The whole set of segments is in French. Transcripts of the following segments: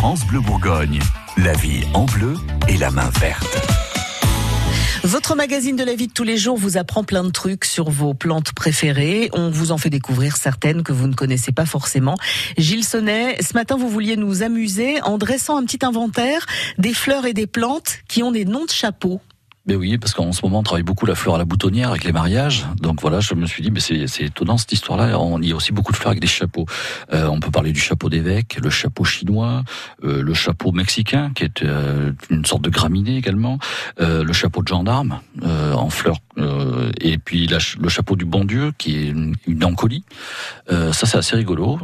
France Bleu Bourgogne, la vie en bleu et la main verte. Votre magazine de la vie de tous les jours vous apprend plein de trucs sur vos plantes préférées. On vous en fait découvrir certaines que vous ne connaissez pas forcément. Gilles Sonnet, ce matin vous vouliez nous amuser en dressant un petit inventaire des fleurs et des plantes qui ont des noms de chapeaux. Oui, parce qu'en ce moment, on travaille beaucoup la fleur à la boutonnière avec les mariages. Donc voilà, je me suis dit, mais c'est étonnant cette histoire-là. Il y a aussi beaucoup de fleurs avec des chapeaux. Euh, on peut parler du chapeau d'évêque, le chapeau chinois, euh, le chapeau mexicain, qui est euh, une sorte de graminée également, le chapeau de gendarme en fleurs, et puis la, le chapeau du bon Dieu, qui est une, une encolie. ça, c'est assez rigolo.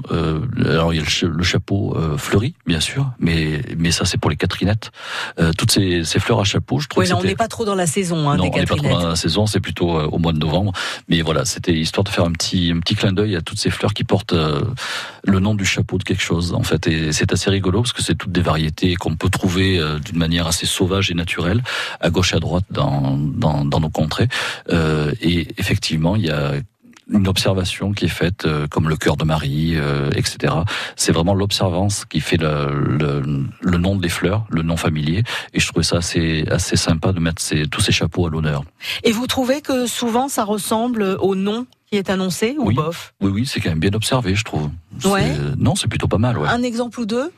alors il y a le, le chapeau fleuri, bien sûr, mais mais ça, c'est pour les Catherinettes. toutes ces, ces fleurs à chapeau, je trouve. Oui, on n'est pas trop dans la saison. Hein, non, on n'est pas trop dans la saison, c'est plutôt euh, au mois de novembre. Mais voilà, c'était histoire de faire un petit, un petit clin d'œil à toutes ces fleurs qui portent euh, le nom du chapeau de quelque chose, en fait. Et c'est assez rigolo parce que c'est toutes des variétés qu'on peut trouver euh, d'une manière assez sauvage et naturelle, à gauche et à droite dans, dans, dans nos contrées. Et effectivement, il y a une observation qui est faite, euh, comme le cœur de Marie, euh, etc. C'est vraiment l'observance qui fait le, le, le, nom des fleurs, le nom familier. Et je trouvais ça assez, assez sympa de mettre ces, tous ces chapeaux à l'honneur. Et vous trouvez que souvent ça ressemble au nom qui est annoncé ou oui. bof? Oui, oui, c'est quand même bien observé, je trouve. Ouais. Non, c'est plutôt pas mal. Ouais. Un exemple ou deux?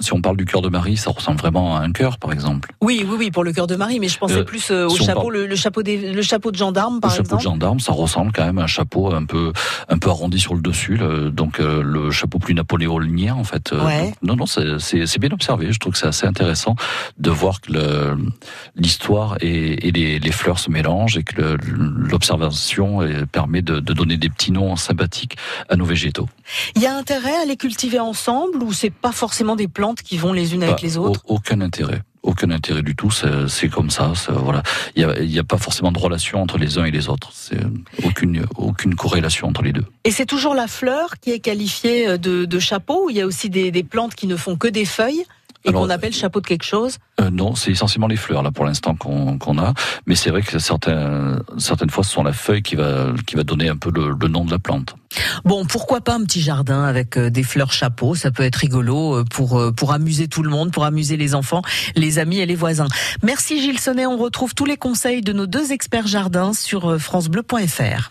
Si on parle du cœur de Marie, ça ressemble vraiment à un cœur, par exemple. Oui, oui, oui, pour le cœur de Marie, mais je pensais euh, plus euh, au si chapeau, parle... le, le, chapeau des, le chapeau de gendarme, par le exemple. Le chapeau de gendarme, ça ressemble quand même à un chapeau un peu, un peu arrondi sur le dessus, le, donc euh, le chapeau plus napoléonien, en fait. Ouais. non, non, c'est bien observé. Je trouve que c'est assez intéressant de voir que l'histoire et, et les, les, fleurs se mélangent et que l'observation permet de, de donner des petits noms sympathiques à nos végétaux. Il y a intérêt à les cultiver ensemble ou c'est pas forcément des plantes qui vont les unes avec bah, les autres Aucun intérêt. Aucun intérêt du tout, c'est comme ça. Voilà, il n'y a, a, pas forcément de relation entre les uns et les autres. C'est aucune aucune corrélation entre les deux. Et c'est toujours la fleur qui est qualifiée de, de chapeau il y a aussi des, des plantes qui ne font que des feuilles? Et qu'on appelle chapeau de quelque chose euh, Non, c'est essentiellement les fleurs là pour l'instant qu'on qu a, mais c'est vrai que certains, certaines fois ce sont la feuille qui va qui va donner un peu le, le nom de la plante. Bon, pourquoi pas un petit jardin avec euh, des fleurs chapeaux Ça peut être rigolo euh, pour pour amuser tout le monde, pour amuser les enfants, les amis et les voisins. Merci Gilles Sonnet. On retrouve tous les conseils de nos deux experts jardins sur francebleu.fr.